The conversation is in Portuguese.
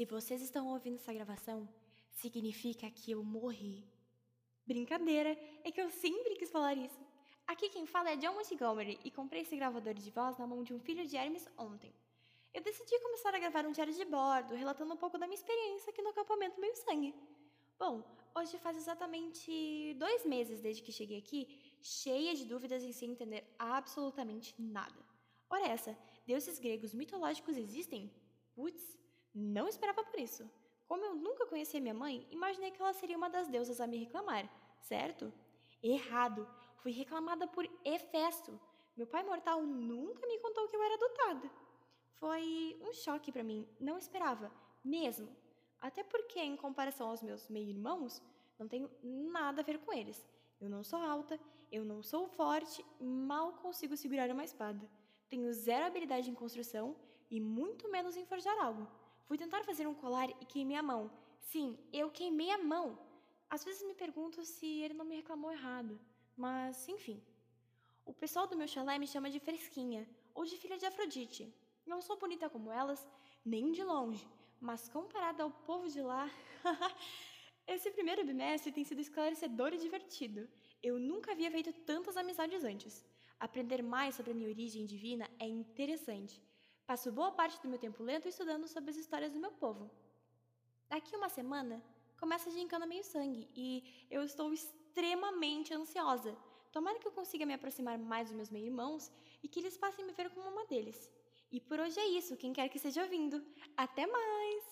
Se vocês estão ouvindo essa gravação, significa que eu morri. Brincadeira, é que eu sempre quis falar isso. Aqui quem fala é John Montgomery e comprei esse gravador de voz na mão de um filho de Hermes ontem. Eu decidi começar a gravar um diário de bordo, relatando um pouco da minha experiência aqui no acampamento Meio Sangue. Bom, hoje faz exatamente dois meses desde que cheguei aqui, cheia de dúvidas e sem entender absolutamente nada. Ora essa, deuses gregos mitológicos existem? Putz, não esperava por isso. Como eu nunca conhecia minha mãe, imaginei que ela seria uma das deusas a me reclamar, certo? Errado! Fui reclamada por Hefesto. Meu pai mortal nunca me contou que eu era adotada. Foi um choque para mim, não esperava, mesmo. Até porque, em comparação aos meus meio-irmãos, não tenho nada a ver com eles. Eu não sou alta, eu não sou forte, mal consigo segurar uma espada. Tenho zero habilidade em construção e muito menos em forjar algo. Fui tentar fazer um colar e queimei a mão. Sim, eu queimei a mão. Às vezes me pergunto se ele não me reclamou errado, mas enfim. O pessoal do meu chalé me chama de Fresquinha ou de filha de Afrodite. Não sou bonita como elas, nem de longe, mas comparada ao povo de lá, esse primeiro bimestre tem sido esclarecedor e divertido. Eu nunca havia feito tantas amizades antes. Aprender mais sobre a minha origem divina é interessante. Passo boa parte do meu tempo lendo e estudando sobre as histórias do meu povo. Daqui uma semana, começa a gincana meio sangue e eu estou extremamente ansiosa. Tomara que eu consiga me aproximar mais dos meus meio-irmãos e que eles passem a me ver como uma deles. E por hoje é isso, quem quer que esteja ouvindo. Até mais!